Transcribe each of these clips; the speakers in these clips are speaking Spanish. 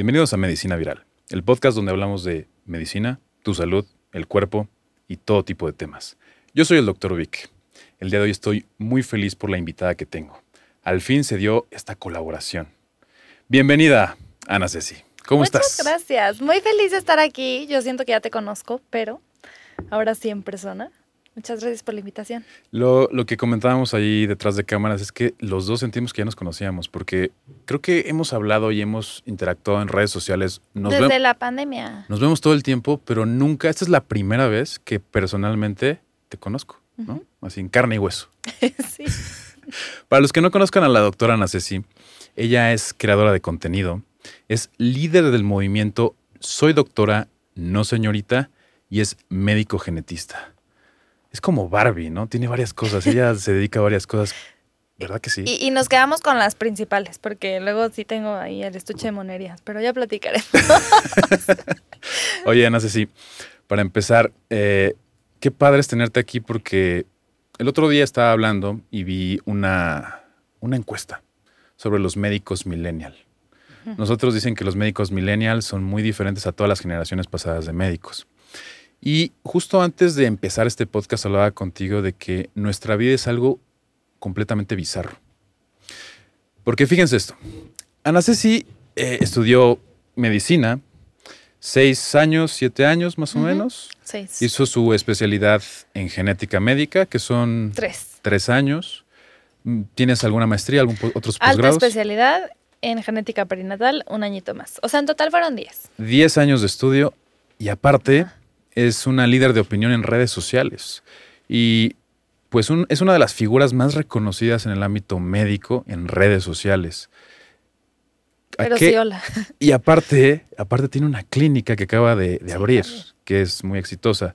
Bienvenidos a Medicina Viral, el podcast donde hablamos de medicina, tu salud, el cuerpo y todo tipo de temas. Yo soy el Dr. Vic. El día de hoy estoy muy feliz por la invitada que tengo. Al fin se dio esta colaboración. Bienvenida, Ana Ceci. ¿Cómo Muchas estás? gracias. Muy feliz de estar aquí. Yo siento que ya te conozco, pero ahora sí en persona. Muchas gracias por la invitación. Lo, lo que comentábamos ahí detrás de cámaras es que los dos sentimos que ya nos conocíamos, porque creo que hemos hablado y hemos interactuado en redes sociales. Nos, Desde la pandemia. nos vemos todo el tiempo, pero nunca, esta es la primera vez que personalmente te conozco, ¿no? Así en carne y hueso. sí. Para los que no conozcan a la doctora Ana Ceci, ella es creadora de contenido, es líder del movimiento Soy Doctora, no señorita, y es médico genetista. Es como Barbie, ¿no? Tiene varias cosas, ella se dedica a varias cosas, ¿verdad que sí? Y, y nos quedamos con las principales, porque luego sí tengo ahí el estuche de monerías, pero ya platicaré. Oye, Ana Ceci, para empezar, eh, qué padre es tenerte aquí porque el otro día estaba hablando y vi una, una encuesta sobre los médicos millennial. Nosotros dicen que los médicos millennial son muy diferentes a todas las generaciones pasadas de médicos. Y justo antes de empezar este podcast hablaba contigo de que nuestra vida es algo completamente bizarro. Porque fíjense esto, Ana Ceci eh, estudió medicina, seis años, siete años más o menos. Seis. Hizo su especialidad en genética médica, que son Tres. tres años. ¿Tienes alguna maestría, algún otros Alta posgrados? especialidad en genética perinatal, un añito más. O sea, en total fueron diez. 10 años de estudio y aparte es una líder de opinión en redes sociales. Y pues un- es una de las figuras más reconocidas en el ámbito médico en redes sociales. ¿A Pero sí, hola. Y aparte, aparte tiene una clínica que acaba de, de Sí, abrir, abrir. que es muy exitosa.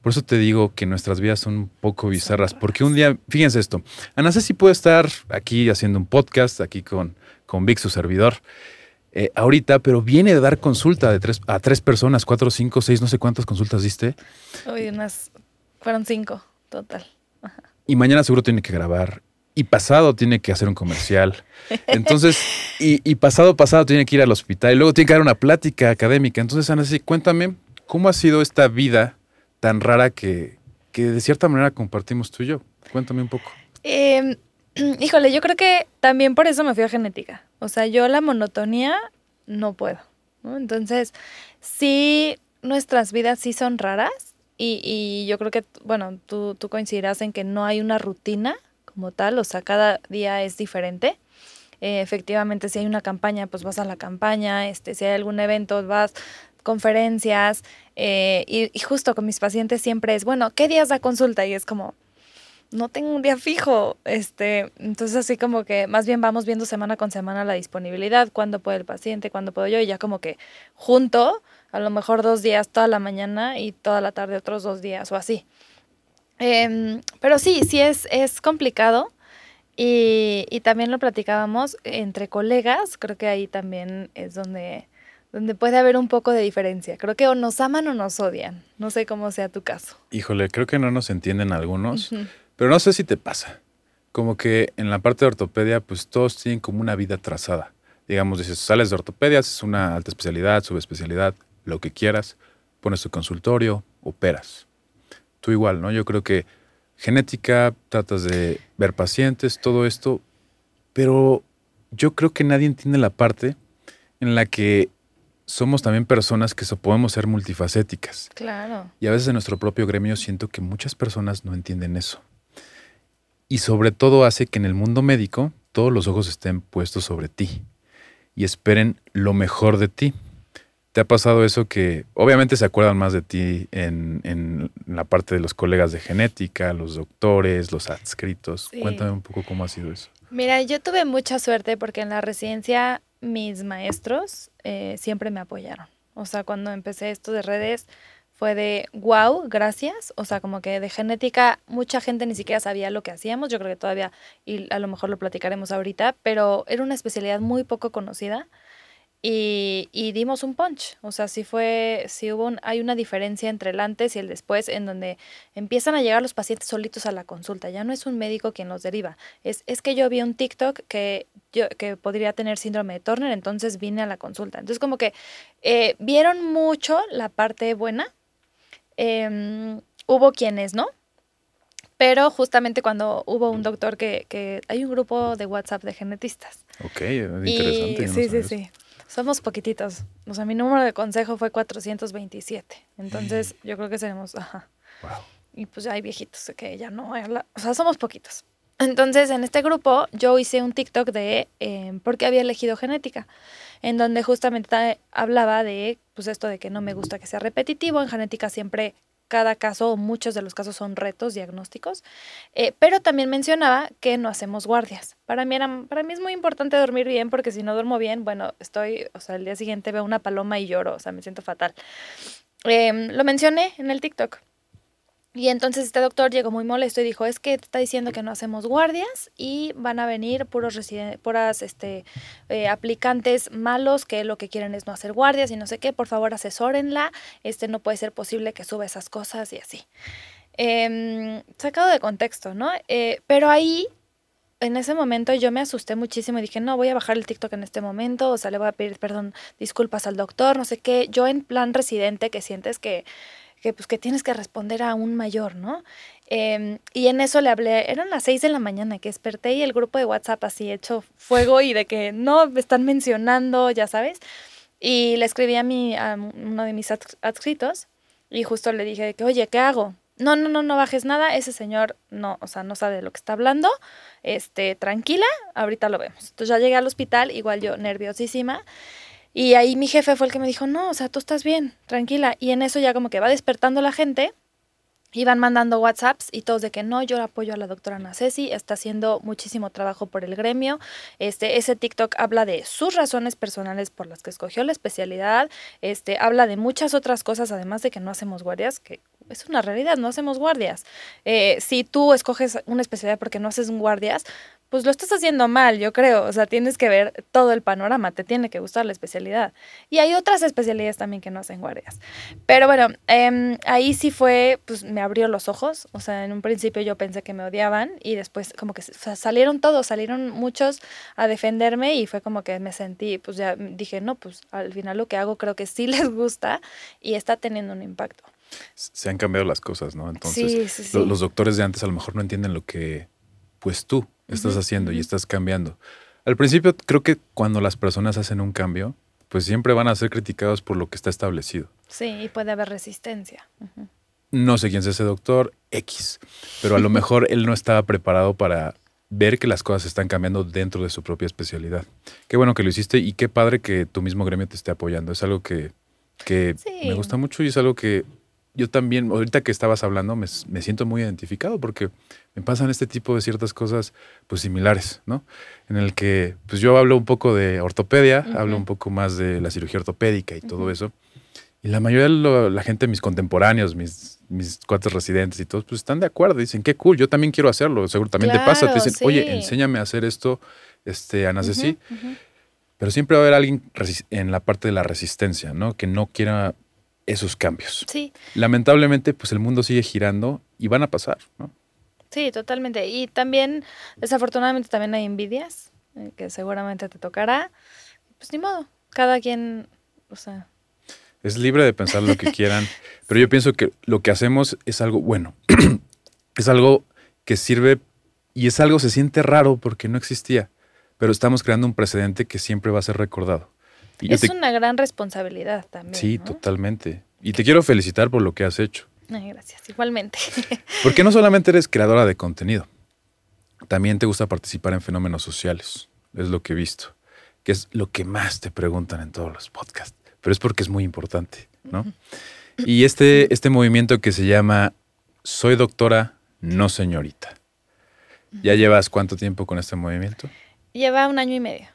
Por eso te digo que nuestras vidas son un poco bizarras, porque un día, fíjense esto, Ana Ceci puede estar aquí haciendo un podcast, aquí con, con Vic, su servidor, eh, ahorita, pero viene de dar consulta de tres, a tres personas, cuatro, cinco, seis, no sé cuántas consultas diste, Uy, unas. Fueron cinco, total. y mañana seguro tiene que grabar, y pasado tiene que hacer un comercial. Entonces, y, y pasado, pasado tiene que ir al hospital, y luego tiene que dar una plática académica. Entonces, Ana, Ceci, cuéntame, ¿cómo ha sido esta vida tan rara que, que de cierta manera compartimos tú y yo? Cuéntame un poco. Eh, híjole, yo creo que también por eso me fui a genética. O sea, yo la monotonía no puedo. ¿no? Entonces, sí, nuestras vidas sí son raras y, y yo creo que, bueno, tú, tú coincidirás en que no hay una rutina como tal, o sea, cada día es diferente. Eh, efectivamente, si hay una campaña, pues vas a la campaña, este, si hay algún evento, vas, conferencias, eh, y, y justo con mis pacientes siempre es, bueno, ¿qué días da consulta? Y es como, no tengo un día fijo, este, entonces así como que más bien vamos viendo semana con semana la disponibilidad, cuándo puede el paciente, cuándo puedo yo, y ya como que junto, a lo mejor dos días toda la mañana y toda la tarde otros dos días o así. Em, pero sí, sí es, es complicado y, y también lo platicábamos entre colegas, creo que ahí también es donde, donde puede haber un poco de diferencia. Creo que o nos aman o nos odian, no sé cómo sea tu caso. Híjole, creo que no nos entienden algunos. Pero no sé si te pasa. Como que en la parte de ortopedia, pues todos tienen como una vida trazada. Digamos, dices, sales de ortopedia, es una alta especialidad, subespecialidad, lo que quieras, pones tu consultorio, operas. Tú igual, ¿no? Yo creo que genética, tratas de ver pacientes, todo esto, pero yo creo que nadie entiende la parte en la que somos también personas que so- podemos ser multifacéticas. Claro. Y a veces en nuestro propio gremio siento que muchas personas no entienden eso. Y sobre todo hace que en el mundo médico todos los ojos estén puestos sobre ti y esperen lo mejor de ti. ¿Te ha pasado eso que obviamente se acuerdan más de ti en, en la parte de los colegas de genética, los doctores, los adscritos? Sí. Cuéntame un poco cómo ha sido eso. Mira, yo tuve mucha suerte porque en la residencia mis maestros eh, siempre me apoyaron. O sea, cuando empecé esto de redes fue de wow, gracias. O sea, como que de genética mucha gente ni siquiera sabía lo que hacíamos. Yo creo que todavía, y a lo mejor lo platicaremos ahorita, pero era una especialidad muy poco conocida y, y, dimos un punch. O sea, sí fue, sí hubo, hay una diferencia entre el antes y el después en donde empiezan a llegar los pacientes solitos a la consulta. Ya no es un médico quien los deriva. Es, es que yo vi un TikTok que, yo, que podría tener síndrome de Turner, entonces vine a la consulta. Entonces como que eh, vieron mucho la parte buena. Em, hubo quienes no. Pero justamente cuando hubo un doctor que, que hay un grupo de WhatsApp de genetistas. Ok, interesante. sí, sí, sí. Somos poquititos. O sea, mi número de consejo fue 427. Entonces, yo creo que seremos, ajá. Wow. Y pues ya hay viejitos que ya no, o sea, somos poquitos. Entonces, en este grupo yo hice un TikTok de eh, por qué había elegido genética, en donde justamente hablaba de, pues esto de que no me gusta que sea repetitivo, en genética siempre cada caso o muchos de los casos son retos diagnósticos, eh, pero también mencionaba que no hacemos guardias. Para mí, era, para mí es muy importante dormir bien porque si no duermo bien, bueno, estoy, o sea, el día siguiente veo una paloma y lloro, o sea, me siento fatal. Em, lo mencioné en el TikTok. Y entonces este doctor llegó muy molesto y dijo, es que está diciendo que no hacemos guardias y van a venir puros puras este, eh, aplicantes malos que lo que quieren es no hacer guardias y no sé qué, por favor asesórenla, este no puede ser posible que suba esas cosas y así. Em, sacado de contexto, ¿no? Eh, pero ahí, en ese momento yo me asusté muchísimo y dije, no, voy a bajar el TikTok en este momento, o sea, le voy a pedir, perdón, disculpas al doctor, no sé qué. Yo en plan residente que sientes que que pues que tienes que responder a un mayor, ¿no? Em, y en eso le hablé, eran las seis de la mañana que desperté y el grupo de WhatsApp así hecho fuego y de que no, me están mencionando, ya sabes. Y le escribí a, mi, a uno de mis adscritos y justo le dije que, oye, ¿qué hago? No, no, no, no bajes nada, ese señor no, o sea, no sabe de lo que está hablando, este, tranquila, ahorita lo vemos. Entonces ya llegué al hospital, igual yo nerviosísima, y ahí mi jefe fue el que me dijo, no, o sea, tú estás bien, tranquila. Y en eso ya como que va despertando la gente iban mandando WhatsApps y todos de que no, yo apoyo a la doctora Ana Ceci, está haciendo muchísimo trabajo por el gremio. Este, ese TikTok habla de sus razones personales por las que escogió la especialidad, este, habla de muchas otras cosas, además de que no hacemos guardias, que es una realidad, no hacemos guardias. Eh, si tú escoges una especialidad porque no haces guardias, pues lo estás haciendo mal, yo creo. O sea, tienes que ver todo el panorama, te tiene que gustar la especialidad. Y hay otras especialidades también que no hacen guardias. Pero bueno, em, ahí sí fue, pues me abrió los ojos. O sea, en un principio yo pensé que me odiaban y después como que salieron todos, salieron muchos a defenderme y fue como que me sentí, pues ya dije, no, pues al final lo que hago creo que sí les gusta y está teniendo un impacto. Se han cambiado las cosas, ¿no? Entonces, los doctores de antes a lo mejor no entienden lo que, pues tú estás haciendo y estás cambiando. Al principio creo que cuando las personas hacen un cambio, pues siempre van a ser criticados por lo que está establecido. Sí, y puede haber resistencia. No sé quién es ese doctor, X, pero a lo mejor él no estaba preparado para ver que las cosas están cambiando dentro de su propia especialidad. Qué bueno que lo hiciste y qué padre que tu mismo gremio te esté apoyando. Es algo que, que me gusta mucho y es algo que yo también, ahorita que estabas hablando, me, siento muy identificado porque me pasan este tipo de ciertas cosas pues similares, ¿no? En el que pues yo hablo un poco de ortopedia, hablo un poco más de la cirugía ortopédica y todo eso. Y la mayoría de la gente, mis contemporáneos, mis, mis cuates residentes y todos, pues están de acuerdo. Dicen, qué cool, yo también quiero hacerlo. Seguro también te pasa. Te dicen, oye, enséñame a hacer esto, este, Ana Ceci. Pero siempre va a haber alguien en la parte de la resistencia, ¿no? Que no quiera esos cambios. Sí. Lamentablemente, pues el mundo sigue girando y van a pasar, ¿no? Sí, totalmente. Y también, desafortunadamente, también hay envidias, eh, que seguramente te tocará. Pues ni modo, cada quien, o sea... Es libre de pensar lo que quieran, pero yo pienso que lo que hacemos es algo bueno. es algo que sirve y es algo, se siente raro porque no existía, pero estamos creando un precedente que siempre va a ser recordado es una gran responsabilidad también. Sí, totalmente. Y te quiero felicitar por lo que has hecho. Ay, gracias, igualmente. Porque no solamente eres creadora de contenido, también te gusta participar en fenómenos sociales. Es lo que he visto, que es lo que más te preguntan en todos los podcasts. Pero es porque es muy importante, ¿no? Y este, este movimiento que se llama Soy doctora, no señorita. ¿Ya llevas cuánto tiempo con este movimiento? Lleva un año y medio.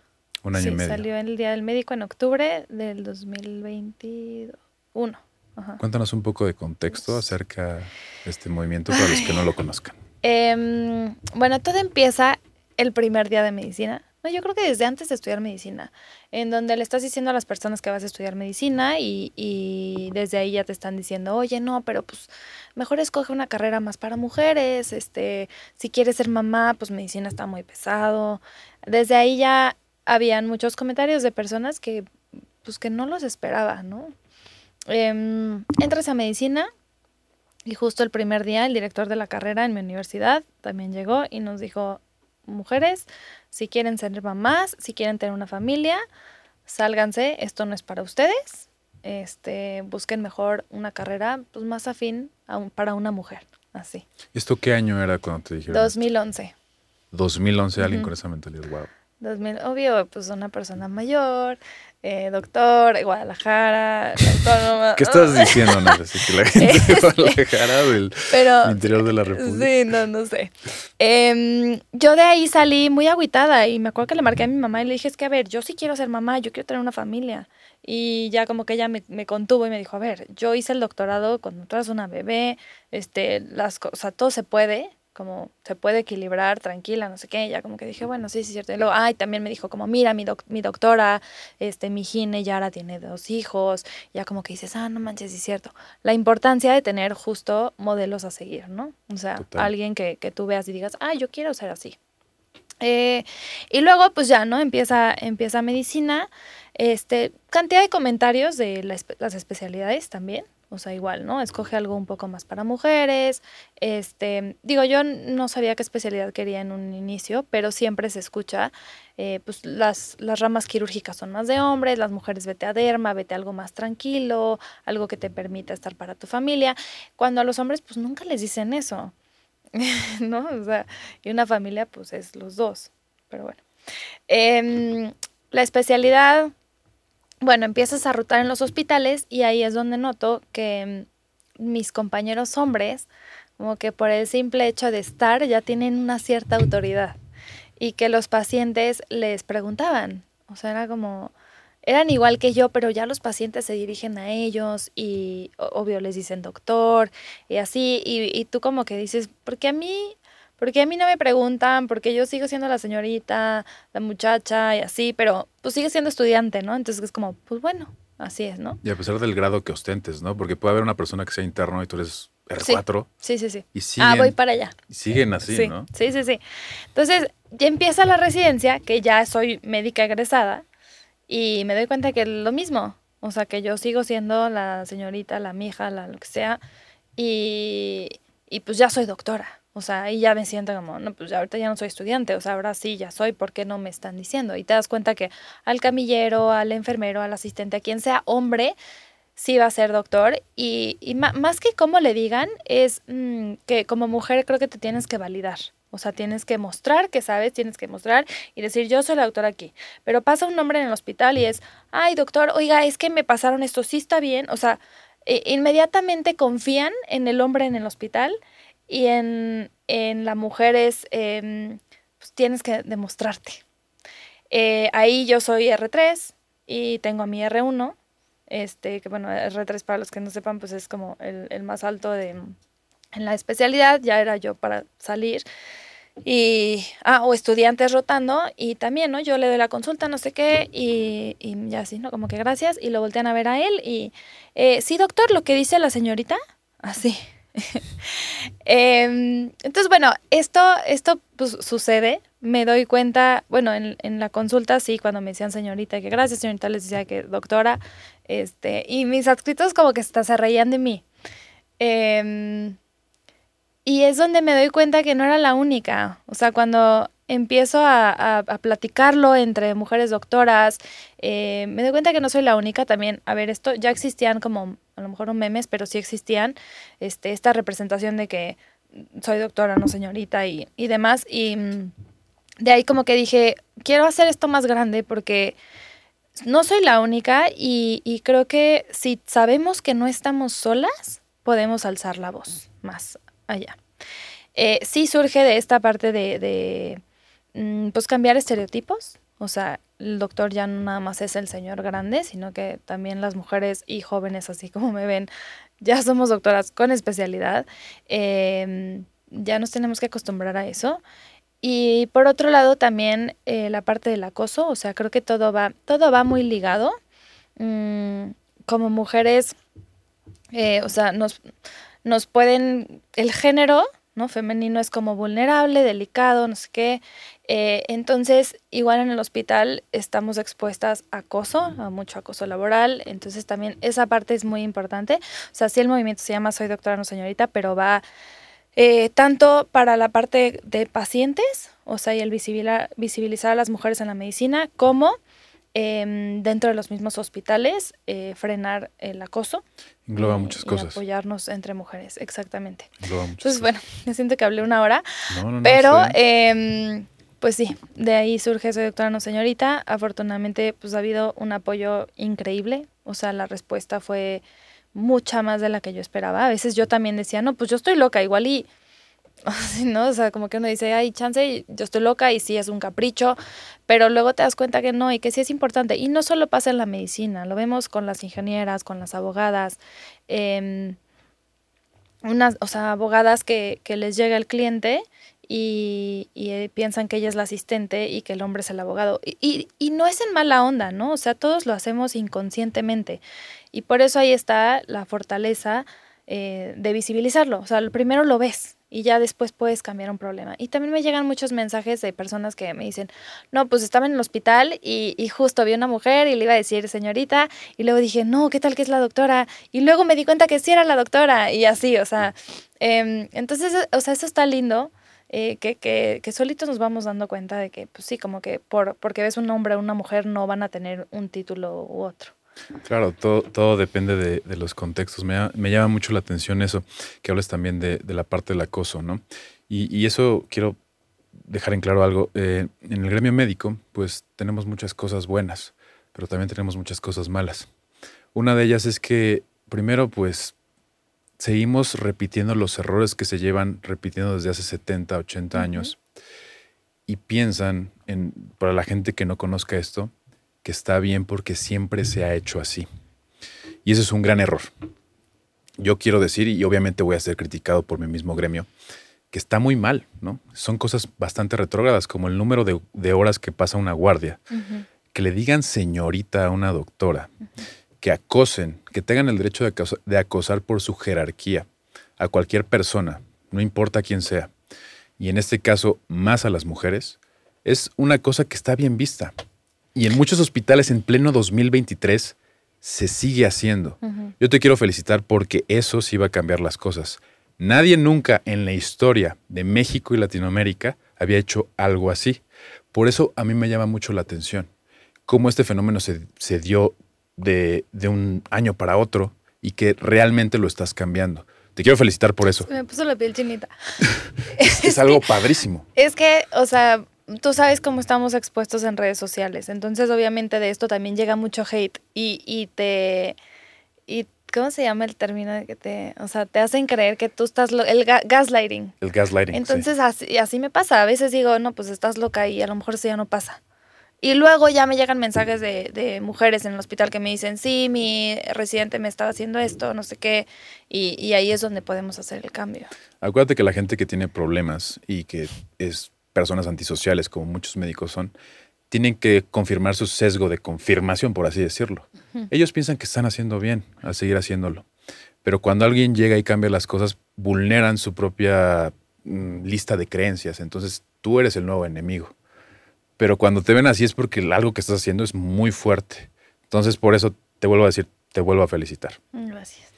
Un año sí, y medio. Salió en el Día del Médico en octubre del 2021. Ajá. Cuéntanos un poco de contexto acerca de este movimiento para los que no lo conozcan. Em, bueno, todo empieza el primer día de medicina. No, yo creo que desde antes de estudiar medicina, en donde le estás diciendo a las personas que vas a estudiar medicina y, y desde ahí ya te están diciendo, oye, no, pero pues mejor escoge una carrera más para mujeres, este, si quieres ser mamá, pues medicina está muy pesado. Desde ahí ya habían muchos comentarios de personas que, pues que no los esperaba, ¿no? Em, entras a medicina y justo el primer día el director de la carrera en mi universidad también llegó y nos dijo, mujeres, si quieren ser mamás, si quieren tener una familia, sálganse, esto no es para ustedes, este, busquen mejor una carrera pues, más afín a un- para una mujer, así. ¿Esto qué año era cuando te dijeron? 2011. 2011, alguien Ujú. con esa mentalidad. Wow. 2000, obvio, pues una persona mayor, eh, doctor, Guadalajara, la autónoma. ¿Qué estás diciendo, no? Así que la gente de Guadalajara del Pero, interior de la República. Sí, no, no sé. Em, yo de ahí salí muy agüitada y me acuerdo que le marqué a mi mamá y le dije, es que a ver, yo sí quiero ser mamá, yo quiero tener una familia. Y ya como que ella me, me contuvo y me dijo, a ver, yo hice el doctorado cuando tú eras una bebé, este, las cosas, todo se puede, como se puede equilibrar, tranquila, no sé qué. Ya como que dije, bueno, sí, sí, es cierto. Y luego, ay, también me dijo como, mira, mi, doc- mi doctora, este, mi gine ya ahora tiene dos hijos. Ya como que dices, ah, no manches, sí es cierto. La importancia de tener justo modelos a seguir, ¿no? O sea, Total. alguien que, que tú veas y digas, ah, yo quiero ser así. Eh, y luego, pues ya, ¿no? Empieza, empieza medicina. Este, cantidad de comentarios de la las especialidades también. O sea, igual, ¿no? Escoge algo un poco más para mujeres. Este, digo, yo no sabía qué especialidad quería en un inicio, pero siempre se escucha, eh, pues las, las ramas quirúrgicas son más de hombres, las mujeres vete a derma, vete a algo más tranquilo, algo que te permita estar para tu familia. Cuando a los hombres, pues nunca les dicen eso, ¿no? O sea, y una familia, pues es los dos. Pero bueno. Em, la especialidad, bueno, empiezas a rotar en los hospitales y ahí es donde noto que mm, mis compañeros hombres, como que por el simple hecho de estar, ya tienen una cierta autoridad y que los pacientes les preguntaban, o sea, era como, eran igual que yo, pero ya los pacientes se dirigen a ellos y obvio les dicen doctor y así, y, y tú como que dices, porque a mí, porque a mí no me preguntan, porque yo sigo siendo la señorita, la muchacha y así, pero pues sigue siendo estudiante, ¿no? Entonces es como, pues bueno, así es, ¿no? Y a pesar del grado que ostentes, ¿no? Porque puede haber una persona que sea interno y tú eres R4 Sí, sí, sí. y siguen, Ah, voy para allá. y siguen así, sí, ¿no? sí, sí, sí. Entonces, ya empieza la residencia, que ya soy médica egresada, y me doy cuenta que es lo mismo. O sea, que yo sigo siendo la señorita, la mija, la lo que sea, y, y pues ya soy doctora. O sea, ahí ya me siento como, no, pues ahorita ya no soy estudiante, o sea, ahora sí ya soy, ¿por qué no me están diciendo? Y te das cuenta que al camillero, al enfermero, al asistente, a quien sea hombre, sí va a ser doctor. Y, y más que cómo le digan, es mm, que como mujer creo que te tienes que validar. O sea, tienes que mostrar que sabes, tienes que mostrar y decir, yo soy la doctora aquí. Pero pasa un hombre en el hospital y es, ay, doctor, oiga, es que me pasaron esto, sí está bien. O sea, inmediatamente confían en el hombre en el hospital y en, en la mujer es, em, pues tienes que demostrarte. Eh, ahí yo soy R3 y tengo a mi R1, este, que bueno, R3 para los que no sepan, pues es como el, el más alto de, en la especialidad, ya era yo para salir. Y, ah, o estudiantes rotando, y también, ¿no? Yo le doy la consulta, no sé qué, y, y ya así, ¿no? Como que gracias, y lo voltean a ver a él, y, eh, sí, doctor, lo que dice la señorita, así. Em, entonces, bueno, esto, esto pues, sucede. Me doy cuenta, bueno, en, en la consulta sí, cuando me decían señorita, que gracias, señorita, les decía que doctora, este, y mis adscritos como que hasta se reían de mí. Em, y es donde me doy cuenta que no era la única. O sea, cuando empiezo a, a- a platicarlo entre mujeres doctoras, eh, me doy cuenta que no soy la única también. A ver, esto ya existían como, a lo mejor no memes, pero sí existían este, esta representación de que soy doctora, no señorita y, y demás. Y mm, de ahí como que dije, quiero hacer esto más grande porque no soy la única y, y creo que si sabemos que no estamos solas, podemos alzar la voz más allá. eh, sí surge de esta parte de, pues cambiar estereotipos. O sea, el doctor ya no nada más es el señor grande, sino que también las mujeres y jóvenes, así como me ven, ya somos doctoras con especialidad. Em, ya nos tenemos que acostumbrar a eso. Y por otro lado también eh, la parte del acoso, o sea, creo que todo va, todo va muy ligado. Mm, como mujeres, eh, o sea, nos, nos pueden, el género, ¿no? Femenino es como vulnerable, delicado, no sé qué. Eh, entonces, igual en el hospital estamos expuestas a acoso, a mucho acoso laboral. Entonces, también esa parte es muy importante. O sea, sí el movimiento se llama Soy doctora, no señorita, pero va eh, tanto para la parte de pacientes, o sea, y el visibilizar a las mujeres en la medicina, como Em, dentro de los mismos hospitales, eh, frenar el acoso. Engloba muchas cosas. apoyarnos entre mujeres, exactamente. Engloba Entonces, bueno, me siento que hablé una hora. pero, em, pues sí, de ahí surge Soy Doctora No Señorita. Afortunadamente, pues ha habido un apoyo increíble. O sea, la respuesta fue mucha más de la que yo esperaba. A veces yo también decía, no, pues yo estoy loca, igual y ¿no? O sea, como que uno dice, ay, chance, yo estoy loca y sí es un capricho, pero luego te das cuenta que no y que sí es importante. Y no solo pasa en la medicina, lo vemos con las ingenieras, con las abogadas, eh, unas, o sea, abogadas que, que les llega el cliente y, y, eh, piensan que ella es la asistente y que el hombre es el abogado. Y, y, y, no es en mala onda, ¿no? O sea, todos lo hacemos inconscientemente. Y por eso ahí está la fortaleza eh, de visibilizarlo. O sea, primero lo ves y ya después puedes cambiar un problema. Y también me llegan muchos mensajes de personas que me dicen, no, pues estaba en el hospital y, y, justo vi una mujer y le iba a decir señorita y luego dije, no, ¿qué tal que es la doctora? Y luego me di cuenta que sí era la doctora y así, o sea, eh, entonces, o sea, eso está lindo. Eh, que, que, que, solitos nos vamos dando cuenta de que, pues sí, como que por, porque ves un hombre o una mujer no van a tener un título u otro. Claro, todo, todo depende de, de los contextos. Me, me, llama mucho la atención eso, que hables también de, de la parte del acoso, ¿no? Y, y, eso quiero dejar en claro algo. Eh, en el gremio médico, pues tenemos muchas cosas buenas, pero también tenemos muchas cosas malas. Una de ellas es que, primero, pues seguimos repitiendo los errores que se llevan repitiendo desde hace 70, 80 uh -huh. años y piensan, en, para la gente que no conozca esto, que está bien porque siempre se ha hecho así. Y eso es un gran error. Yo quiero decir, y obviamente voy a ser criticado por mi mismo gremio, que está muy mal, ¿no? Son cosas bastante retrógradas, como el número de, de horas que pasa una guardia, uh -huh. que le digan señorita a una doctora, uh -huh. que acosen, que tengan el derecho de acosar, de acosar por su jerarquía a cualquier persona, no importa quién sea, y en este caso más a las mujeres, es una cosa que está bien vista. Y en muchos hospitales en pleno 2023 se sigue haciendo. Uh -huh. Yo te quiero felicitar porque eso sí va a cambiar las cosas. Nadie nunca en la historia de México y Latinoamérica había hecho algo así. Por eso a mí me llama mucho la atención cómo este fenómeno se, se dio de, de, un año para otro y que realmente lo estás cambiando. Te quiero felicitar por eso. Me puso la piel chinita. es, es algo padrísimo. Es que, o sea, tú sabes cómo estamos expuestos en redes sociales. Entonces, obviamente, de esto también llega mucho hate y, y te. Y, ¿Cómo se llama el término que te. O sea, te hacen creer que tú estás. Lo, el ga gaslighting. El gaslighting. Entonces, sí. así, así me pasa. A veces digo, no, pues estás loca y a lo mejor eso ya no pasa. Y luego ya me llegan mensajes de, de, mujeres en el hospital que me dicen, sí, mi residente me estaba haciendo esto, no sé qué, y, y, ahí es donde podemos hacer el cambio. Acuérdate que la gente que tiene problemas y que es personas antisociales, como muchos médicos son, tienen que confirmar su sesgo de confirmación, por así decirlo. Uh -huh. Ellos piensan que están haciendo bien al seguir haciéndolo. Pero cuando alguien llega y cambia las cosas, vulneran su propia mm, lista de creencias. Entonces tú eres el nuevo enemigo. Pero cuando te ven así es porque algo que estás haciendo es muy fuerte. Entonces por eso te vuelvo a decir, te vuelvo a felicitar. Gracias.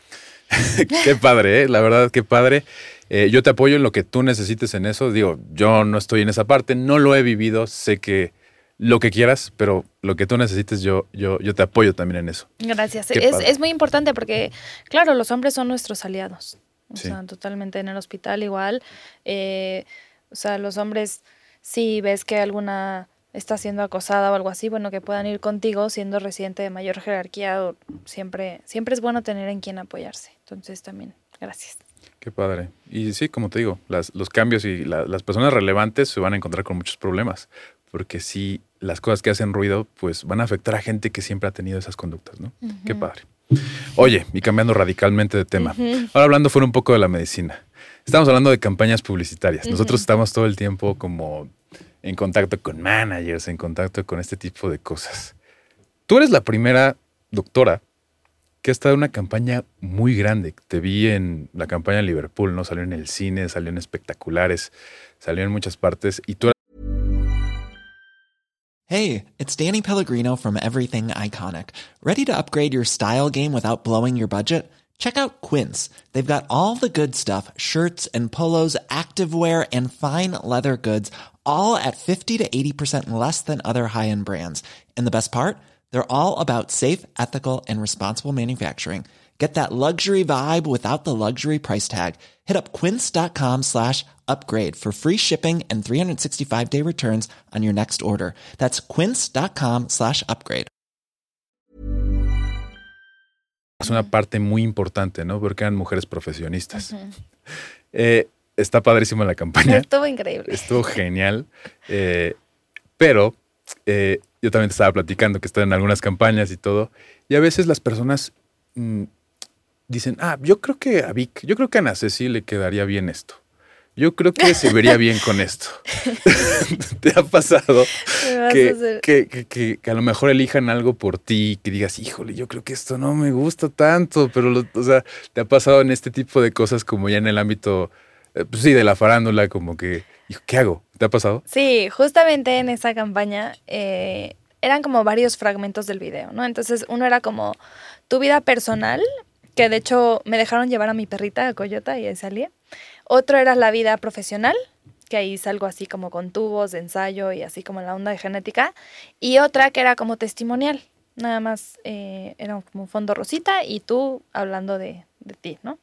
qué padre, ¿eh? la verdad, qué padre. Eh, yo te apoyo en lo que tú necesites en eso. Digo, yo no estoy en esa parte, no lo he vivido, sé que lo que quieras, pero lo que tú necesites, yo, yo, yo te apoyo también en eso. Gracias. Es, es, muy importante porque, claro, los hombres son nuestros aliados. O sí. sea, totalmente en el hospital igual. Eh, o sea, los hombres, si ves que alguna está siendo acosada o algo así, bueno, que puedan ir contigo siendo residente de mayor jerarquía, siempre, siempre es bueno tener en quien apoyarse. Entonces también, gracias. Qué padre. Y sí, como te digo, las- los cambios y la- las personas relevantes se van a encontrar con muchos problemas, porque sí, las cosas que hacen ruido, pues van a afectar a gente que siempre ha tenido esas conductas, ¿no? Qué padre. Oye, y cambiando radicalmente de tema, ahora hablando fuera un poco de la medicina. Estamos hablando de campañas publicitarias. Nosotros estamos todo el tiempo como en contacto con managers, en contacto con este tipo de cosas. Tú eres la primera doctora que ha estado una campaña muy grande. Te vi en la campaña de Liverpool, ¿no? Salió en el cine, salió en espectaculares, salió en muchas partes. Y tú Hey, it's Danny Pellegrino from Everything Iconic. Ready to upgrade your style game without blowing your budget? Check out Quince. They've got all the good stuff shirts and polos, activewear, and fine leather goods, all at 50 to 80% less than other high end brands. And the best part? They're all about safe, ethical, and responsible manufacturing. Get that luxury vibe without the luxury price tag. Hit up quince.com slash upgrade for free shipping and 365 day returns on your next order. That's quince.com slash upgrade. es una parte muy importante, ¿no? Porque eran mujeres profesionistas. Eh, está padrísima la campaña. Estuvo increíble. Estuvo genial. Eh, pero eh, yo también te estaba platicando que están en algunas campañas y todo. Y a veces las personas mm, dicen, ah, yo creo que a Vic, yo creo que a Ana Ceci le quedaría bien esto. Yo creo que se vería bien con esto. ¿Te ha pasado que, que, que- a lo mejor elijan algo por ti, que digas, híjole, yo creo que esto no me gusta tanto, pero, lo- o sea, te ha pasado en este tipo de cosas como ya en el ámbito, eh, pues sí, de la farándula, como que, ¿qué hago? ¿Te ha pasado? Sí, justamente en esa campaña eh, eran como varios fragmentos del video, ¿no? Entonces uno era como tu vida personal, que de hecho me dejaron llevar a mi perrita, a Coyota, y ahí salí. Otro era la vida profesional, que ahí salgo así como con tubos de ensayo y así como la onda de genética. Y otra que era como testimonial, nada más eh, era como un fondo rosita y tú hablando de, de ti, ¿no?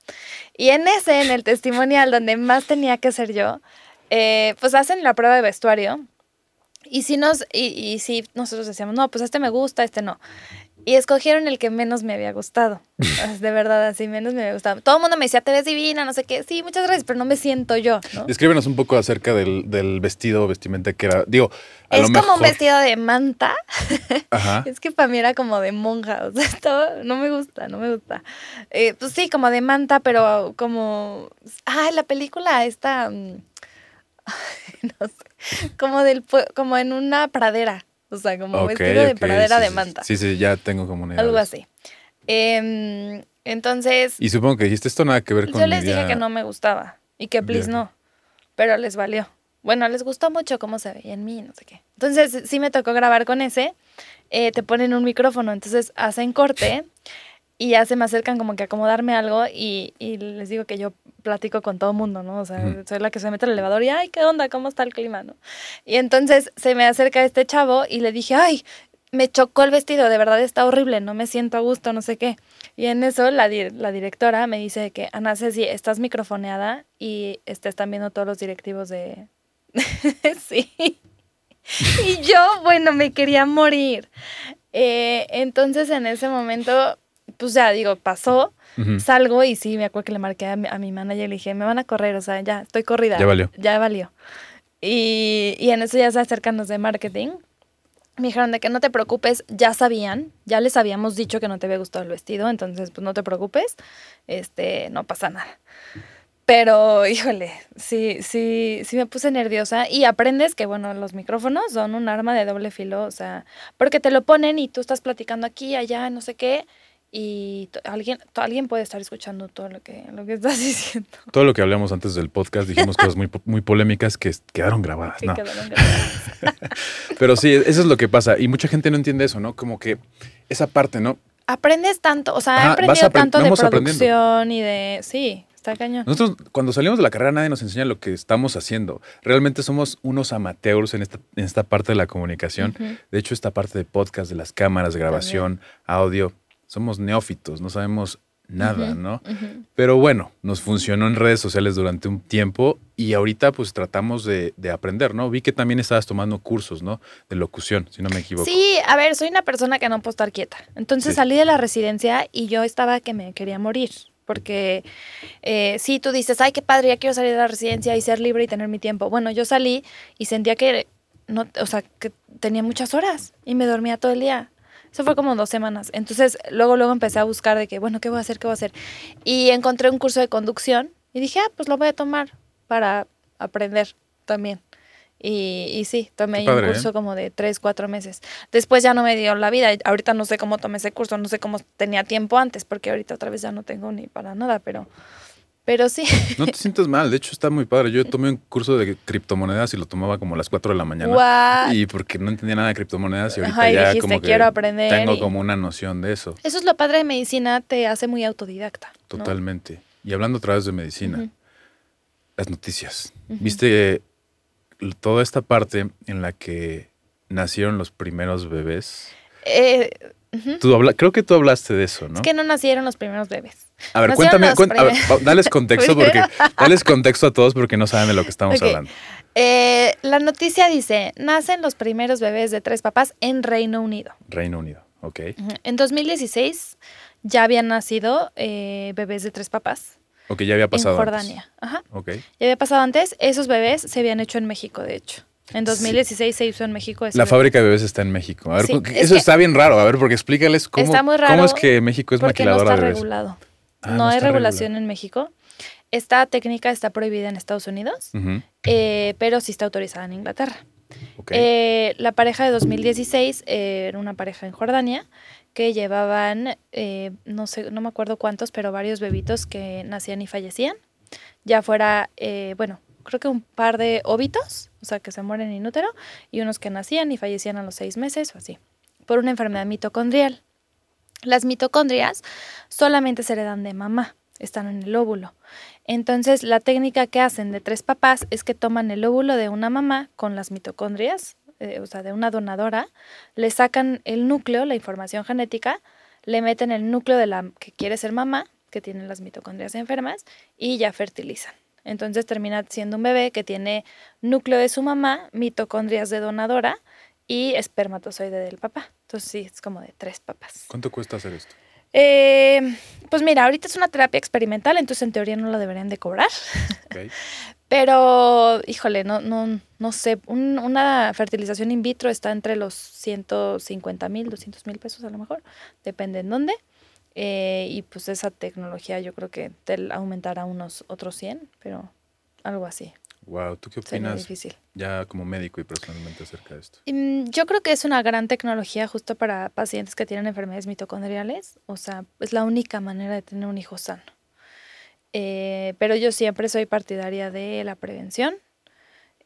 Y en ese, en el testimonial, donde más tenía que ser yo, eh, pues hacen la prueba de vestuario. Y si nos, y, y si nosotros decíamos, no, pues este me gusta, este no. Y escogieron el que menos me había gustado. De verdad, así menos me había gustado. Todo el mundo me decía, te ves divina, no sé qué. Sí, muchas gracias, pero no me siento yo, ¿no? Descríbenos un poco acerca del, del vestido o vestimenta que era, digo, a Es lo como mejor... un vestido de manta. Ajá. Es que para mí era como de monja, o sea, estaba- no me gusta, no me gusta. Eh, pues sí, como de manta, pero como, ah, la película esta, mm, no sé, como del, como en una pradera, o sea, como Ok, vestido de pradera sí, de manta, Sí, sí, ya tengo como una idea. algo así. Em, entonces, Y supongo que dijiste esto nada que ver con yo les dije día- que no me gustaba y que please Bien. no, pero les valió. Bueno, les gustó mucho cómo se veía en mí, no sé qué. Entonces, sí me tocó grabar con ese. eh, te ponen un micrófono, entonces hacen corte y ya se me acercan como que a acomodarme algo y, y les digo que yo platico con todo mundo, ¿no? O sea, Ujú. soy la que se mete al elevador y, ay, ¿qué onda? ¿Cómo está el clima? ¿no? Y entonces se me acerca este chavo y le dije, ay, me chocó el vestido, de verdad está horrible, no me siento a gusto, no sé qué. Y en eso la, di- la directora me dice que, Ana Ceci, estás microfoneada y este, están viendo todos los directivos de... sí. y yo, bueno, me quería morir. Eh, entonces en ese momento, pues ya digo, pasó, salgo y sí, me acuerdo que le marqué a mi, a mi manager y le dije, me van a correr, o sea, ya, estoy corrida. Ya valió. Ya valió. Y, y en eso ya se acercan los de marketing. Me dijeron de que no te preocupes, ya sabían, ya les habíamos dicho que no te había gustado el vestido, entonces pues no te preocupes, este, no pasa nada. Pero, híjole, sí, sí, sí me puse nerviosa y aprendes que, bueno, los micrófonos son un arma de doble filo, o sea, porque te lo ponen y tú estás platicando aquí, allá, no sé qué, y alguien, alguien puede estar escuchando todo lo que, lo que estás diciendo. Todo lo que hablamos antes del podcast dijimos cosas muy, muy polémicas que quedaron grabadas. que No. quedaron grabadas. Pero sí, eso es lo que pasa. Y mucha gente no entiende eso, ¿no? Como que esa parte, ¿no? Aprendes tanto, o sea, Ajá, he aprendido apren- tanto de producción y de, sí, está cañón. Nosotros, cuando salimos de la carrera, nadie nos enseña lo que estamos haciendo. Realmente somos unos amateurs en esta, en esta parte de la comunicación. De hecho, esta parte de podcast, de las cámaras, de grabación, audio, somos neófitos, no sabemos nada, ¿no? Pero bueno, nos funcionó en redes sociales durante un tiempo y ahorita pues tratamos de, de aprender, ¿no? Vi que también estabas tomando cursos, ¿no? De locución, si no me equivoco. Sí, a ver, soy una persona que no puedo estar quieta. Entonces Sí. salí de la residencia y yo estaba que me quería morir. porque eh, sí, tú dices, ay, qué padre, ya quiero salir de la residencia y ser libre y tener mi tiempo. Bueno, yo salí y sentía que, no, o sea, que tenía muchas horas y me dormía todo el día. Eso fue como dos semanas. Entonces, luego, luego empecé a buscar de que, bueno, ¿qué voy a hacer? ¿Qué voy a hacer? Y encontré un curso de conducción y dije, ah, pues lo voy a tomar para aprender también. Y, y sí, tomé padre, un curso ¿eh? como de tres, cuatro meses. Después ya no me dio la vida. Ahorita no sé cómo tomé ese curso, no sé cómo tenía tiempo antes, porque ahorita otra vez ya no tengo ni para nada, pero, pero sí. No te sientas mal, de hecho está muy padre. Yo tomé un curso de criptomonedas y lo tomaba como a las 4 de la mañana. What? Y porque no entendía nada de criptomonedas y ahorita Ajá, y ya dijiste, como que "Quiero aprender", tengo y- como una noción de eso. Eso es lo padre de medicina, te hace muy autodidacta. ¿no? Totalmente. Y hablando otra vez de medicina, las noticias. ¿Viste toda esta parte en la que nacieron los primeros bebés? Eh, Tú habla- creo que tú hablaste de eso, ¿no? Es que no nacieron los primeros bebés. a ver, nacieron cuéntame, cuen- a ver, dales contexto porque dales contexto a todos porque no saben de lo que estamos hablando. Eh, la noticia dice, nacen los primeros bebés de tres papás en Reino Unido. Reino Unido, ok. En 2016 ya habían nacido eh, bebés de tres papás Ok, ya había pasado. en antes. Jordania. Ajá. Ok. Ya había pasado antes. Esos bebés se habían hecho en México, de hecho. En 2016 se hizo en México. La fábrica de bebés está en México. A ver, Sí, es eso está bien raro. A ver, porque explícales cómo, Está muy cómo es que México es porque no maquiladora está de bebés. regulado. Ah, no, no hay regulación regulado. en México. Esta técnica está prohibida en Estados Unidos, eh, pero sí está autorizada en Inglaterra. Eh, la pareja de 2016 eh, era una pareja en Jordania que llevaban, eh, no sé, no me acuerdo cuántos, pero varios bebitos que nacían y fallecían. Ya fuera, eh, bueno, creo que un par de óbitos, o sea, que se mueren in útero, y unos que nacían y fallecían a los seis meses o así, por una enfermedad mitocondrial. Las mitocondrias solamente se heredan de mamá, están en el óvulo. Entonces, la técnica que hacen de tres papás es que toman el óvulo de una mamá con las mitocondrias, eh, o sea, de una donadora, le sacan el núcleo, la información genética, le meten el núcleo de la que quiere ser mamá, que tiene las mitocondrias enfermas, y ya fertilizan. Entonces termina siendo un bebé que tiene núcleo de su mamá, mitocondrias de donadora y espermatozoide del papá. Entonces sí, es como de tres papás. ¿Cuánto cuesta hacer esto? Eh, pues mira, ahorita es una terapia experimental, entonces en teoría no la deberían de cobrar. Pero, híjole, no, no, no sé, un- una fertilización in vitro está entre los 150 mil, 200 mil pesos a lo mejor, depende en dónde. Eh, y pues esa tecnología yo creo que te aumentará unos otros 100, pero algo así. Wow, ¿tú qué opinas difícil. ya como médico y personalmente acerca de esto? Mm, Yo creo que es una gran tecnología justo para pacientes que tienen enfermedades mitocondriales. O sea, es la única manera de tener un hijo sano. Eh, pero yo siempre soy partidaria de la prevención.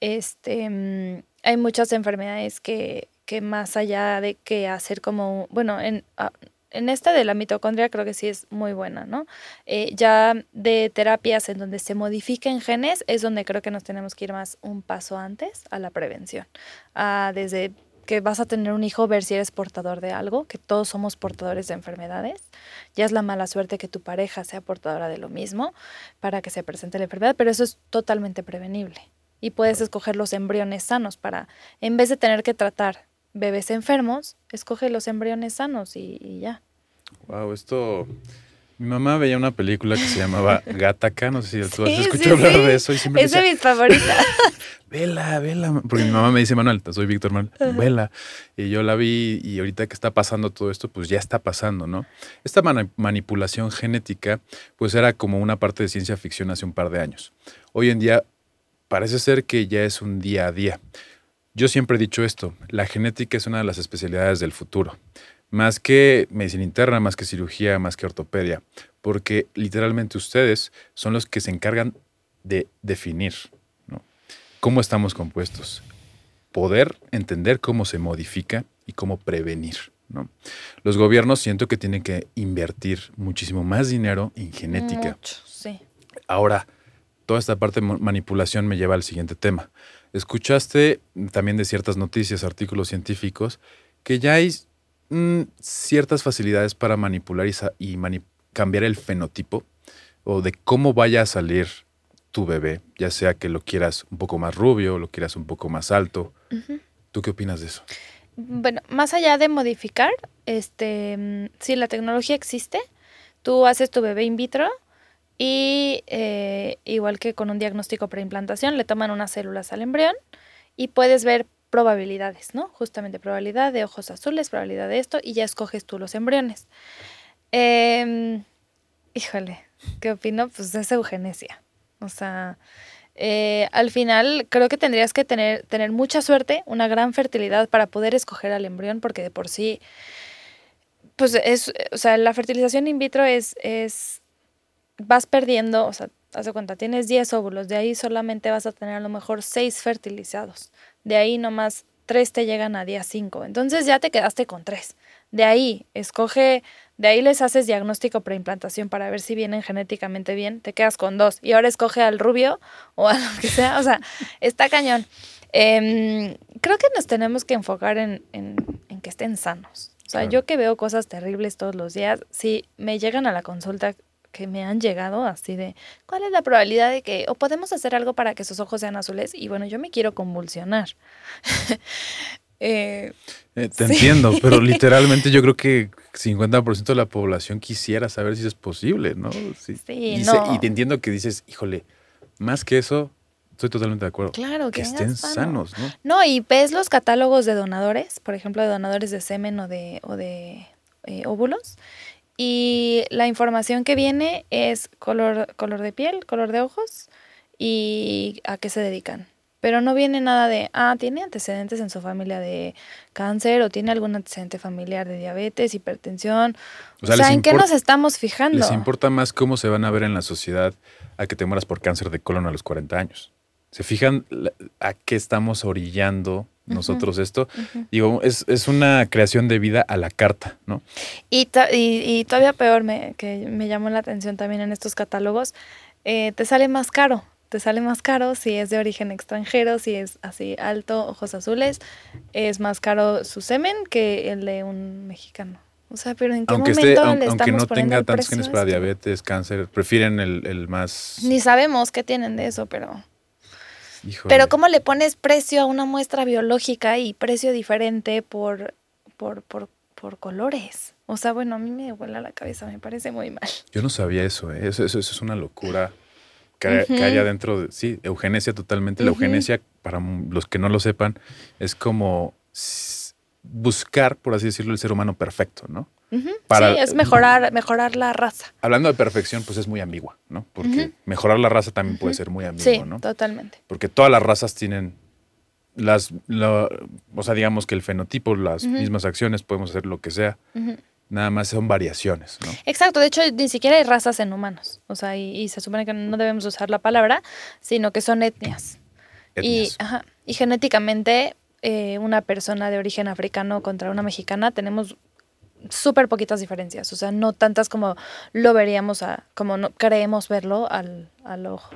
Este, mm, hay muchas enfermedades que, que más allá de que hacer como, bueno, en, ah, en esta de la mitocondria creo que sí es muy buena, ¿no? Eh, ya de terapias en donde se modifiquen genes es donde creo que nos tenemos que ir más un paso antes a la prevención. Ah, desde que vas a tener un hijo, ver si eres portador de algo, que todos somos portadores de enfermedades. Ya es la mala suerte que tu pareja sea portadora de lo mismo para que se presente la enfermedad, pero eso es totalmente prevenible. Y puedes escoger los embriones sanos para, en vez de tener que tratar bebés enfermos, escoge los embriones sanos y, y ya. Wow, esto. Mi mamá veía una película que se llamaba Gataca, no sé si tú has escuchado sí, hablar sí. de eso y siempre Es de mis favoritas. vela, vela, porque mi mamá me dice, Manuel, soy Víctor Manuel, vela. Y yo la vi y ahorita que está pasando todo esto, pues ya está pasando, ¿no? Esta mani- manipulación genética, pues era como una parte de ciencia ficción hace un par de años. Hoy en día parece ser que ya es un día a día. Yo siempre he dicho esto, la genética es una de las especialidades del futuro, más que medicina interna, más que cirugía, más que ortopedia, porque literalmente ustedes son los que se encargan de definir ¿no? cómo estamos compuestos, poder entender cómo se modifica y cómo prevenir. ¿no? Los gobiernos siento que tienen que invertir muchísimo más dinero en genética. Mucho, sí. Ahora, toda esta parte de manipulación me lleva al siguiente tema. Escuchaste también de ciertas noticias, artículos científicos, que ya hay mm, ciertas facilidades para manipular y, sa- y mani- cambiar el fenotipo o de cómo vaya a salir tu bebé, ya sea que lo quieras un poco más rubio lo quieras un poco más alto. ¿Tú qué opinas de eso? Bueno, más allá de modificar, este, mm, si la tecnología existe, tú haces tu bebé in vitro Y eh, igual que con un diagnóstico preimplantación, le toman unas células al embrión y puedes ver probabilidades, ¿no? Justamente probabilidad de ojos azules, probabilidad de esto, y ya escoges tú los embriones. Em, híjole, ¿qué opino? Pues es eugenesia. O sea, eh, al final creo que tendrías que tener, tener mucha suerte, una gran fertilidad para poder escoger al embrión, porque de por sí, pues es, o sea, la fertilización in vitro es, es, vas perdiendo, o sea, haz de cuenta, tienes 10 óvulos, de ahí solamente vas a tener a lo mejor 6 fertilizados, de ahí nomás 3 te llegan a día 5, entonces ya te quedaste con 3. De ahí, escoge, de ahí les haces diagnóstico preimplantación para ver si vienen genéticamente bien, te quedas con dos. Y ahora escoge al rubio o a lo que sea, o sea, está cañón. Em, creo que nos tenemos que enfocar en, en, en que estén sanos. O sea, Claro. yo que veo cosas terribles todos los días, si me llegan a la consulta que me han llegado así de, ¿cuál es la probabilidad de que, o podemos hacer algo para que sus ojos sean azules? Y bueno, yo me quiero convulsionar. Eh, Eh, te Sí. entiendo, pero literalmente yo creo que 50% de la población quisiera saber si es posible, ¿no? Sí. Sí, y, no. y te entiendo que dices, híjole, más que eso, estoy totalmente de acuerdo. Claro, que que estén sanos, ¿no? No, y ves los catálogos de donadores, por ejemplo, de donadores de semen o de, o de eh, óvulos, y la información que viene es color, color de piel, color de ojos y a qué se dedican. Pero no viene nada de, ah, tiene antecedentes en su familia de cáncer o tiene algún antecedente familiar de diabetes, hipertensión. O O sea, sea, les ¿en qué nos estamos fijando? Les importa más cómo se van a ver en la sociedad a que te mueras por cáncer de colon a los 40 años. ¿Se fijan a qué estamos orillando nosotros esto? Digo, es, es una creación de vida a la carta, ¿no? Y, y, y todavía peor, me, que me llamó la atención también en estos catálogos, eh, te sale más caro. Te sale más caro si es de origen extranjero, si es así alto, ojos azules. Es más caro su semen que el de un mexicano. O sea, pero ¿en qué Aunque, momento esté, le aunque, estamos no poniendo tenga tantos genes para diabetes, cáncer, prefieren el, el más... Ni sabemos qué tienen de eso, pero... híjole. Pero ¿cómo le pones precio a una muestra biológica y precio diferente por, por, por, por colores? O sea, bueno, a mí me vuela la cabeza, me parece muy mal. Yo no sabía eso, ¿eh? eso, eso, eso es una locura que, que Ujú. haya dentro de... Sí, eugenesia totalmente. La eugenesia, para los que no lo sepan, es como buscar, por así decirlo, el ser humano perfecto, ¿no? Para- sí, es mejorar, mejorar la raza. Hablando de perfección, pues es muy ambigua, ¿no? Porque mejorar la raza también puede ser muy ambiguo, Sí, ¿no? totalmente. Porque todas las razas tienen las, o sea, digamos que el fenotipo, las mismas acciones, podemos hacer lo que sea. Nada más son variaciones, ¿no? Exacto, de hecho ni siquiera hay razas en humanos, o sea, y, y se supone que no debemos usar la palabra, sino que son etnias. Y, Etnias. ajá, y genéticamente eh, una persona de origen africano contra una mexicana tenemos súper poquitas diferencias, o sea, no tantas como lo veríamos, a, como no, creemos verlo al, al ojo.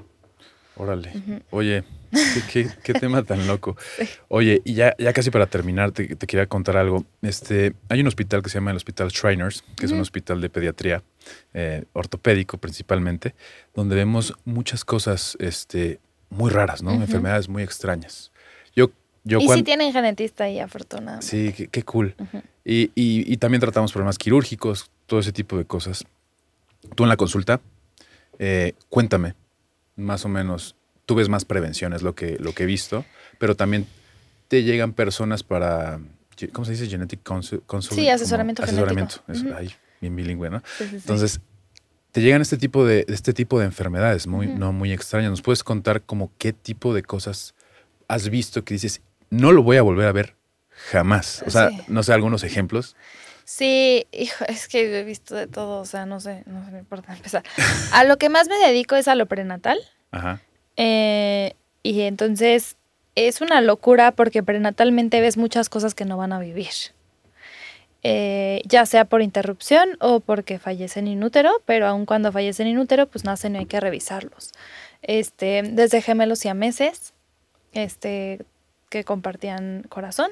Órale. Oye, ¿qué, qué- qué tema tan loco. Oye, y ya, ya casi para terminar, te, te quería contar algo. Este, hay un hospital que se llama el Hospital Shriners, que es un hospital de pediatría eh, ortopédico principalmente, donde vemos muchas cosas este, muy raras, ¿no? Enfermedades muy extrañas. Yo, yo y si tienen genetista ahí, afortunadamente. Sí, qué, qué cool. Y, y- y también tratamos problemas quirúrgicos, todo ese tipo de cosas. Tú en la consulta, eh, cuéntame, más o menos, tú ves más prevención, es lo que, lo que he visto, pero también te llegan personas para, ¿cómo se dice? Genetic consulting, Sí, asesoramiento como asesoramiento. ay, bien bilingüe, ¿no? Sí, sí, sí. Entonces, te llegan este tipo de, este tipo de enfermedades muy, no muy extrañas. ¿Nos puedes contar como qué tipo de cosas has visto que dices, no lo voy a volver a ver jamás? O sea, Sí. no sé, algunos ejemplos. Sí, hijo, es que he visto de todo, o sea, no sé, no sé por dónde empezar. A lo que más me dedico es a lo prenatal. Ajá. eh, y entonces es una locura porque prenatalmente ves muchas cosas que no van a vivir. Eh, ya sea por interrupción o porque fallecen in útero, pero aun cuando fallecen in útero, pues nacen y hay que revisarlos. Este, desde gemelos siameses, este, que compartían corazón.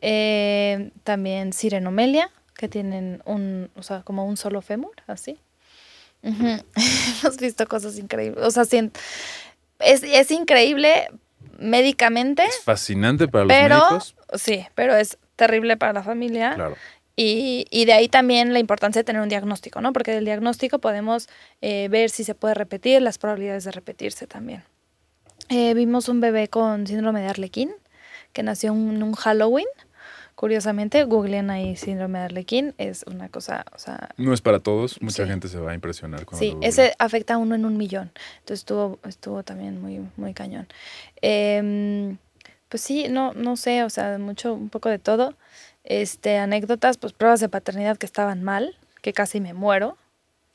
Eh, también sirenomelia, que tienen un, o sea, como un solo fémur, así. Hemos visto cosas increíbles. O sea, es, es increíble médicamente, Es fascinante para los médicos. sí, pero es terrible para la familia. Claro. Y, y de ahí también la importancia de tener un diagnóstico, ¿no? Porque del diagnóstico podemos eh, ver si se puede repetir, las probabilidades de repetirse también. Eh, vimos un bebé con síndrome de Arlequín que nació en un Halloween. Curiosamente, googleen ahí síndrome de Arlequín, es una cosa, o sea, No es para todos. Mucha Sí. gente se va a impresionar cuando Sí, ese afecta a uno en un millón. Entonces estuvo, estuvo también muy, muy cañón. Em, pues sí, no, no sé, o sea, mucho, un poco de todo. Este, anécdotas, pues pruebas de paternidad que estaban mal, que casi me muero.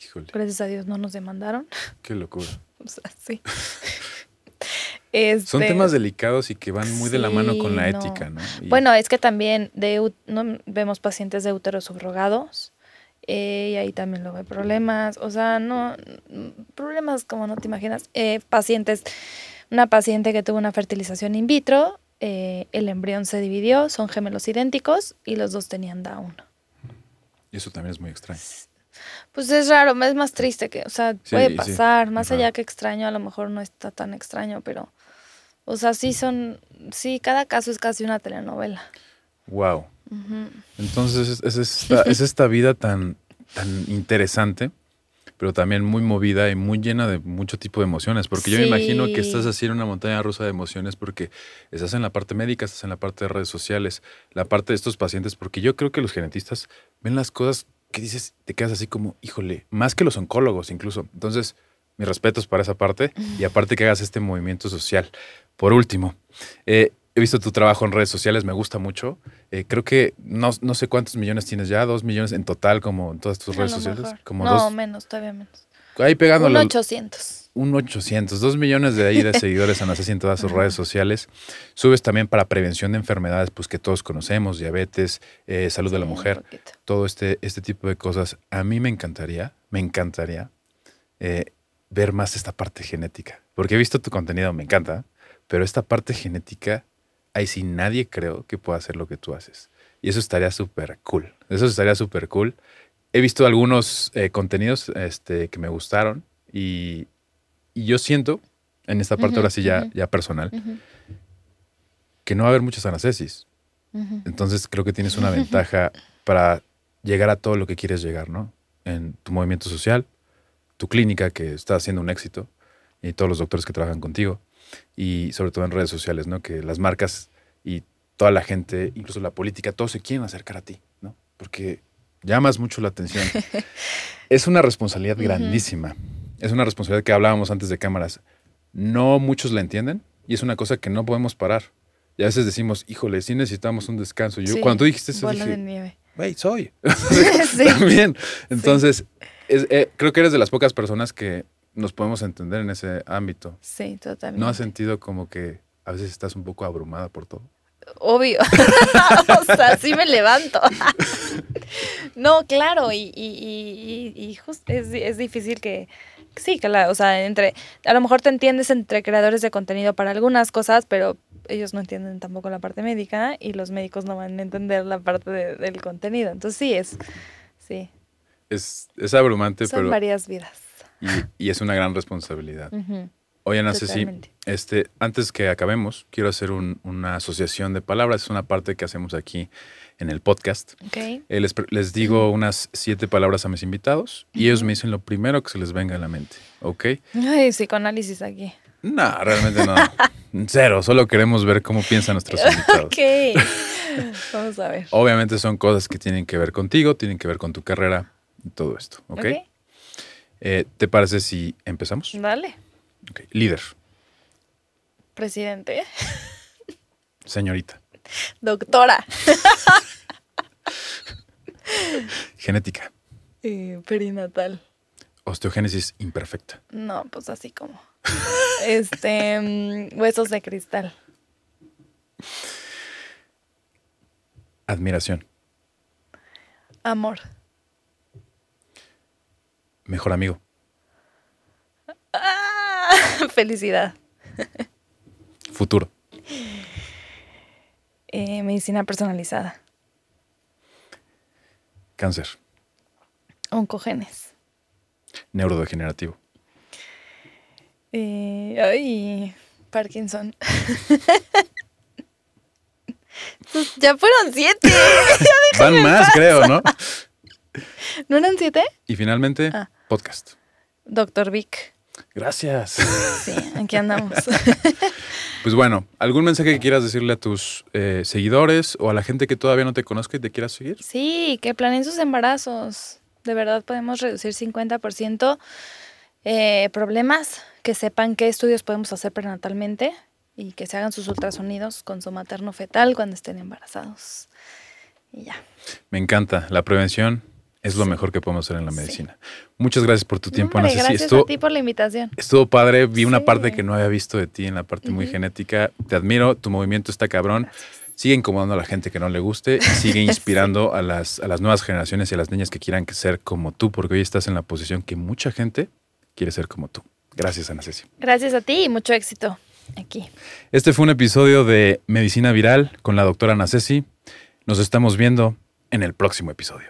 Híjole, Gracias a Dios no nos demandaron. qué locura. O sea, sí. Son Este, temas delicados y que van muy de la mano con la no. ética, ¿no? Y- Bueno, es que también de, no, vemos pacientes de úteros subrogados eh, y ahí también luego hay problemas. O sea, no, problemas como no te imaginas. Eh, pacientes, una paciente que tuvo una fertilización in vitro, eh, el embrión se dividió, son gemelos idénticos y los dos tenían Down. y eso también es muy extraño. Pues es raro, es más triste que, o sea, Sí, puede sí, pasar, más ajá. allá que extraño, a lo mejor no está tan extraño, pero, o sea, sí son, sí, cada caso es casi una telenovela. Wow. Entonces es, es esta, es esta vida tan, tan interesante, pero también muy movida y muy llena de mucho tipo de emociones. Porque yo me imagino que estás así en una montaña rusa de emociones porque estás en la parte médica, estás en la parte de redes sociales, la parte de estos pacientes, porque yo creo que los genetistas ven las cosas que dices, te quedas así como, híjole, más que los oncólogos incluso. Entonces, mis respetos para esa parte y aparte que hagas este movimiento social. Por último, eh, he visto tu trabajo en redes sociales, me gusta mucho. Eh, creo que no, no sé cuántos millones tienes ya, dos millones en total como en todas tus redes sociales. mejor. Como no, dos, menos, todavía menos. ahí pegándole. Un 800. Un 800, dos millones de ahí de seguidores en así en todas sus redes sociales. Subes también para prevención de enfermedades pues que todos conocemos, diabetes, eh, salud de la mujer, todo este, este tipo de cosas. A mí me encantaría, me encantaría eh, ver más esta parte genética. Porque he visto tu contenido, me encanta, pero esta parte genética, ahí sí nadie creo que pueda hacer lo que tú haces. Y eso estaría súper cool. Eso estaría súper cool. He visto algunos eh, contenidos este, que me gustaron y, y yo siento, en esta parte Ujú, ahora sí ya, ya personal, que no va a haber muchas anacesis. Entonces creo que tienes una ventaja para llegar a todo lo que quieres llegar, ¿no? En tu movimiento social, tu clínica que está haciendo un éxito y todos los doctores que trabajan contigo y sobre todo en redes sociales, ¿no? Que las marcas y toda la gente, incluso la política, todos se quieren acercar a ti, ¿no? Porque llamas mucho la atención. es una responsabilidad grandísima. Es una responsabilidad que hablábamos antes de cámaras. No muchos la entienden y es una cosa que no podemos parar. Y a veces decimos, híjole, sí necesitamos un descanso. Yo Sí, cuando tú dijiste eso, dije, de nieve. güey, soy. Sí. También. Entonces, es- eh, creo que eres de las pocas personas que nos podemos entender en ese ámbito. Sí, totalmente. ¿No has sentido como que a veces estás un poco abrumada por todo? Obvio. o sea, sí me levanto. no, claro, y, y, y, y- y jus- es, es difícil que, sí, que la, o sea, entre, a lo mejor te entiendes entre creadores de contenido para algunas cosas, pero ellos no entienden tampoco la parte médica y los médicos no van a entender la parte de- del contenido. Entonces sí, es, sí, Es, es abrumante, son pero varias vidas. y, y es una gran responsabilidad. Ujú. Oye, Ana Ceci, Totalmente. este, antes que acabemos, quiero hacer un- una asociación de palabras. Es una parte que hacemos aquí en el podcast. Ok. Eh, les, les digo unas siete palabras a mis invitados y ellos me dicen lo primero que se les venga a la mente. ¿Ok? Ay, psicoanálisis aquí. No, realmente no. Cero. Solo queremos ver cómo piensan nuestros invitados. Ok. Vamos a ver. Obviamente son cosas que tienen que ver contigo, tienen que ver con tu carrera todo esto. ¿Ok? Ok. Eh, ¿Te parece si empezamos? Dale. Ok. Líder, Presidente. señorita, Doctora. genética, Eh, perinatal. osteogénesis imperfecta, No, pues así como. Este, mm, huesos de cristal. admiración, Amor. Mejor amigo, Ah, felicidad. futuro, Eh, medicina personalizada. cáncer, Oncogenes. neurodegenerativo, Eh, ay, Parkinson. Pues ya fueron siete. ya Van más, creo, ¿no? ¿No eran siete? Y finalmente, Ah. Podcast. Doctor Vic. Gracias. Sí, aquí andamos. Pues bueno, ¿algún mensaje que quieras decirle a tus eh, seguidores o a la gente que todavía no te conozca y te quiera seguir? Sí, que planeen sus embarazos. De verdad podemos reducir 50% eh, problemas, que sepan qué estudios podemos hacer prenatalmente y que se hagan sus ultrasonidos con su materno fetal cuando estén embarazados. Y ya. Me encanta. La prevención es lo mejor que podemos hacer en la Sí. medicina. Muchas gracias por tu tiempo, Hombre, Ana Ceci. gracias Estuvo, a ti por la invitación. estuvo padre. Vi una parte que no había visto de ti en la parte muy genética. Te admiro. Tu movimiento está cabrón. Sigue incomodando a la gente que no le guste y sigue inspirando a, las, a las nuevas generaciones y a las niñas que quieran ser como tú, porque hoy estás en la posición que mucha gente quiere ser como tú. Gracias, Ana Ceci. Gracias a ti y mucho éxito aquí. Este fue un episodio de Medicina Viral con la doctora Ana Ceci. Nos estamos viendo en el próximo episodio.